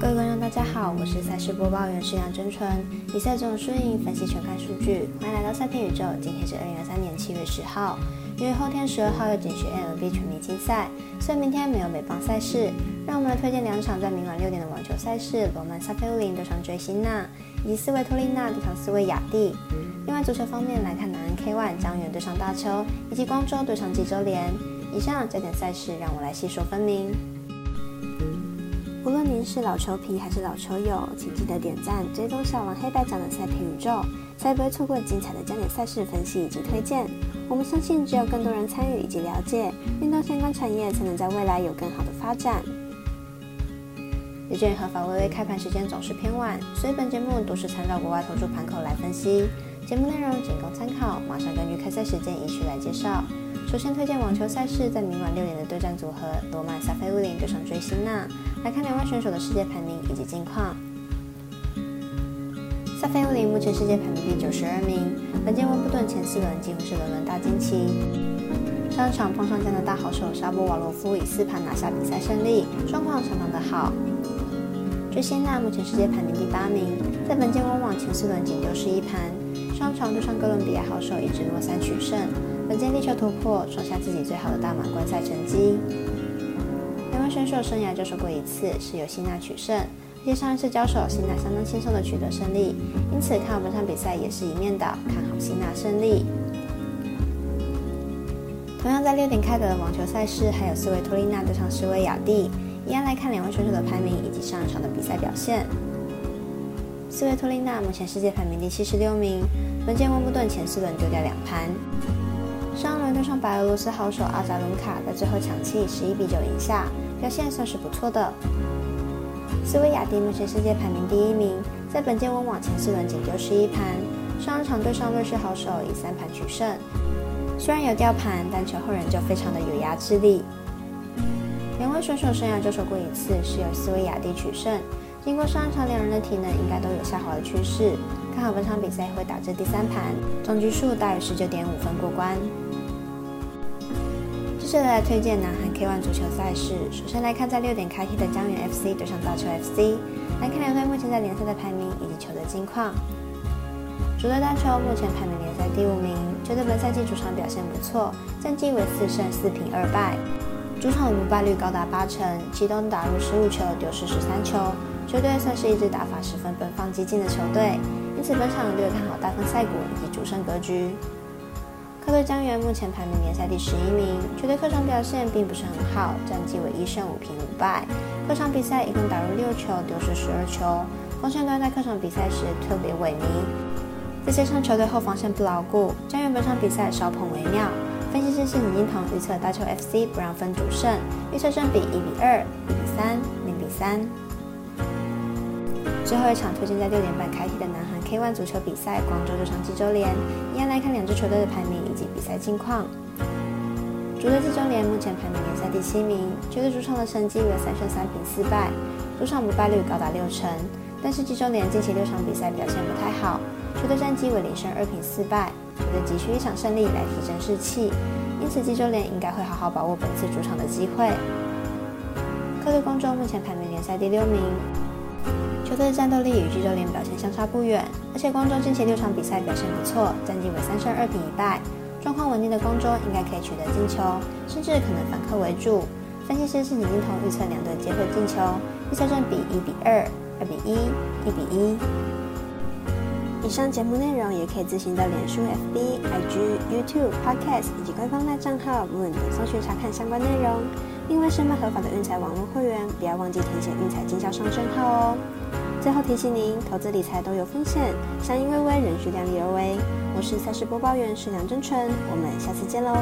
各位观众，大家好，我是赛事播报员石杨真纯。比赛中的输赢分析全看数据，欢迎来到赛天宇宙。今天是二零二三年七月十号，因为后天十二号要进行 MLB 全明星赛，所以明天没有美邦赛事。让我们来推荐两场在明晚六点的网球赛事：罗曼·萨菲乌林对上追星娜，以及斯维托利娜对上斯维亚蒂。另外足球方面来看，南安 K1 江源对上大邱，以及光州对上济州联。以上焦点赛事，让我来细说分明。无论您是老球皮还是老球友，请记得点赞、追踪小王黑白奖的赛评宇宙，才不会错过精彩的焦点赛事分析以及推荐。我们相信，只有更多人参与以及了解运动相关产业，才能在未来有更好的发展。由于合法微微开盘时间总是偏晚，所以本节目都是参照国外投注盘口来分析。节目内容仅供参考，马上根据开赛时间依序来介绍。首先推荐网球赛事，在明晚六点的对战组合罗马·萨菲乌林对上追星娜。来看两位选手的世界排名以及近况。萨菲乌林目前世界排名第九十二名，本届温布顿前四轮几乎是轮轮大惊奇。上场碰上加拿大好手沙波瓦罗夫，以四盘拿下比赛胜利，状况相当的好。追星娜目前世界排名第八名，在本届温网前四轮仅丢失一盘，上场对上哥伦比亚好手一直落三取胜，本届力求突破，创下自己最好的大满贯赛成绩。两位选手生涯交手过一次，是由辛娜取胜，而且上一次交手，辛娜相当轻松的取得胜利，因此看好本场比赛也是一面倒，看好辛娜胜利。同样在六点开的网球赛事，还有斯维托利娜对上斯维亚蒂，一样来看两位选手的排名以及上一场的比赛表现。斯维托利娜目前世界排名第七十六名，本届温布顿前四轮丢掉两盘。上轮对上白俄罗斯好手阿扎伦卡，在最后抢七十一比九赢下，表现算是不错的。斯维亚蒂目前世界排名第一名，在本届温网前四轮仅丢失一盘，上一场对上瑞士好手以三盘取胜。虽然有掉盘，但球后仍旧非常的有压制力。两位选手生涯交手过一次，是由斯维亚蒂取胜。经过上一场两人的体能应该都有下滑的趋势，看好本场比赛会打至第三盘，总局数大于十九点五分过关。接下来推荐南韩 K1 足球赛事。首先来看在六点开踢的江源 FC 对上大邱 FC，来看两队目前在联赛的排名以及球队近况。主队大邱目前排名联赛第五名，球队本赛季主场表现不错，战绩为四胜四平二败，主场的不败率高达八成，其中打入十五球，丢失十三球，球队算是一支打法十分奔放激进的球队，因此本场略看好大分赛果以及主胜格局。客队江源目前排名联赛第十一名，球队客场表现并不是很好，战绩为一胜五平五败。客场比赛一共打入六球，丢失十二球，锋线端在客场比赛时特别萎靡。再加上球队后防线不牢固，江原本场比赛稍碰为妙。分析师是李金鹏预测大球 FC 不让分主胜，预测胜比一比二、一比三、零比三。最后一场推荐在六点半开踢的南韩 K1 足球比赛，广州对上济州联。一样来看两支球队的排名以及比赛近况。主队济州联目前排名联赛第七名，球队主场的成绩为三胜三平四败，主场不败率高达六成。但是济州联近期六场比赛表现不太好，球队战绩为零胜二平四败，球队急需一场胜利来提振士气，因此济州联应该会好好把握本次主场的机会。客队光州目前排名联赛第六名。球队的战斗力与济州联表现相差不远，而且光州近期六场比赛表现不错，战绩为三胜二平一败，状况稳定的光州应该可以取得进球，甚至可能反客为主。分析师是李金彤预测两队皆会进球，预测正比一比二、二比一、一比一。以上节目内容也可以自行到脸书、FB、IG、YouTube、Podcast 以及官方赖账号 Moon 等搜寻查看相关内容。另外，申办合法的运彩网络会员，不要忘记填写运彩经销商证号哦。最后提醒您，投资理财都有风险，相依微微，仍需量力而为。我是赛事播报员石梁真纯，我们下次见喽。